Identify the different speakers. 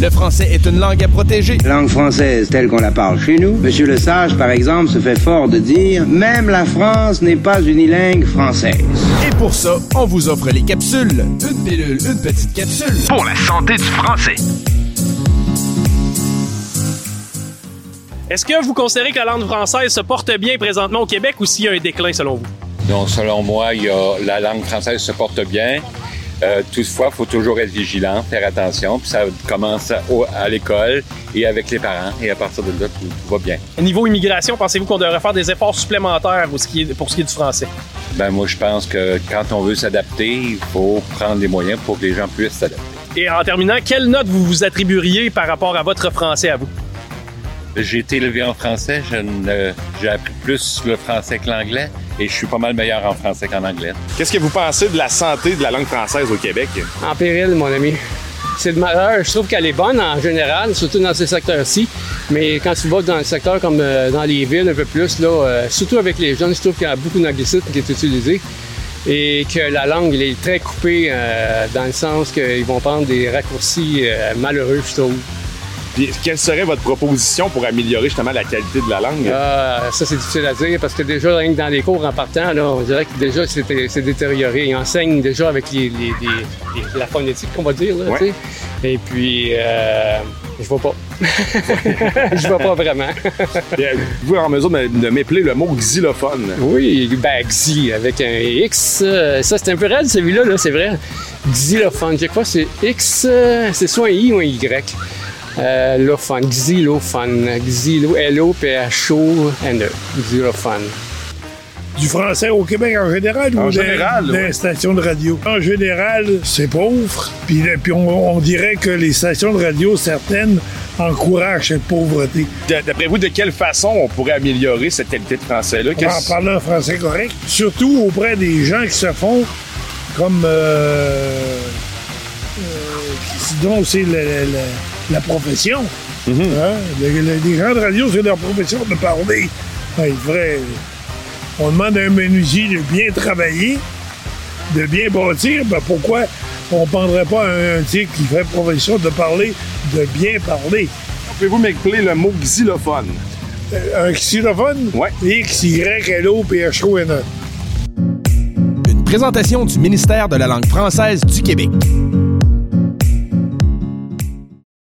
Speaker 1: Le français est une langue à protéger.
Speaker 2: Langue française telle qu'on la parle chez nous. Monsieur Le Sage, par exemple, se fait fort de dire Même la France n'est pas unilingue française.
Speaker 1: Et pour ça, on vous offre les capsules. Une pilule, une petite capsule.
Speaker 3: Pour la santé du français.
Speaker 4: Est-ce que vous considérez que la langue française se porte bien présentement au Québec ou s'il y a un déclin selon vous?
Speaker 5: Donc, selon moi, il y a, la langue française se porte bien. Euh, toutefois, il faut toujours être vigilant, faire attention. Puis ça commence à, au- à l'école et avec les parents. Et à partir de là, tout, tout va bien.
Speaker 4: Niveau immigration, pensez-vous qu'on devrait faire des efforts supplémentaires pour ce qui est, pour ce qui est du français?
Speaker 5: Ben moi, je pense que quand on veut s'adapter, il faut prendre les moyens pour que les gens puissent s'adapter.
Speaker 4: Et en terminant, quelle note vous vous attribueriez par rapport à votre français à vous?
Speaker 5: J'ai été élevé en français. J'ai appris plus le français que l'anglais. Et je suis pas mal meilleur en français qu'en anglais.
Speaker 6: Qu'est-ce que vous pensez de la santé de la langue française au Québec?
Speaker 7: en péril, mon ami. C'est le malheur. Je trouve qu'elle est bonne en général, surtout dans ces secteurs-ci. Mais quand tu vas dans le secteur comme euh, dans les villes un peu plus, là, euh, surtout avec les jeunes, je trouve qu'il y a beaucoup d'anglicisme qui est utilisé. Et que la langue elle est très coupée euh, dans le sens qu'ils vont prendre des raccourcis euh, malheureux, je trouve.
Speaker 6: Puis, quelle serait votre proposition pour améliorer justement la qualité de la langue?
Speaker 7: Ah, ça, c'est difficile à dire parce que déjà, rien que dans les cours en partant, là, on dirait que déjà, c'est détérioré. Ils enseignent déjà avec les, les- les- les- la phonétique, qu'on va dire. Là,
Speaker 6: Ouais.
Speaker 7: Et puis, euh, je vois pas. je vois pas vraiment.
Speaker 6: Euh, Vous êtes en mesure de, de m'épeler le mot xylophone.
Speaker 7: oui, ben, Xy avec un X. euh, ça, c'est un peu raide, celui-là, là, c'est vrai. Xylophone. Je crois que c'est X, euh, c'est soit un I ou un Y. Euh, lophone, xylophone, xylo, L-O-P-H-O-N-E, xylophone.
Speaker 8: Du français au Québec en général
Speaker 6: En
Speaker 8: ou des-
Speaker 6: général,
Speaker 8: des,
Speaker 6: ouais.
Speaker 8: stations de radio? En général, c'est pauvre. Puis, puis on, on dirait que les stations de radio, certaines, encouragent cette pauvreté.
Speaker 6: D'après vous, de quelle façon on pourrait améliorer cette qualité de français-là?
Speaker 8: En parlant un français correct. Surtout auprès des gens qui se font comme... Euh, euh, qui- dont c'est la- la profession. Hein? Le- le- les gens de radio, c'est leur profession de parler. Devrait- on demande à un menuisier de bien travailler, de bien bâtir. Ben pourquoi on ne prendrait pas un, un type qui fait profession de parler, de bien parler?
Speaker 6: Pouvez-vous m'épeler le mot xylophone?
Speaker 8: Euh, un xylophone?
Speaker 6: Ouais.
Speaker 8: X-Y-L-O-P-H-O-N-E.
Speaker 1: Une présentation du ministère de la langue française du Québec.